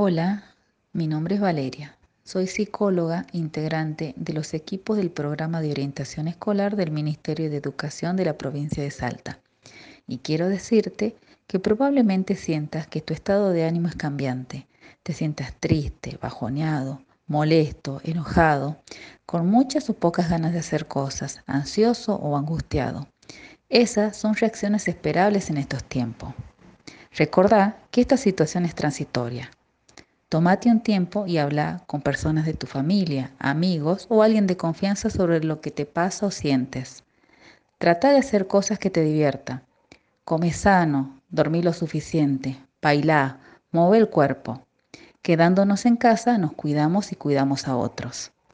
Hola, mi nombre es Valeria. Soy psicóloga integrante de los equipos del programa de orientación escolar del Ministerio de Educación de la provincia de Salta. Y quiero decirte que probablemente sientas que tu estado de ánimo es cambiante. Te sientas triste, bajoneado, molesto, enojado, con muchas o pocas ganas de hacer cosas, ansioso o angustiado. Esas son reacciones esperables en estos tiempos. Recordá que esta situación es transitoria. Tómate un tiempo y habla con personas de tu familia, amigos o alguien de confianza sobre lo que te pasa o sientes. Trata de hacer cosas que te diviertan. Come sano, dormí lo suficiente, bailá, mueve el cuerpo. Quedándonos en casa nos cuidamos y cuidamos a otros.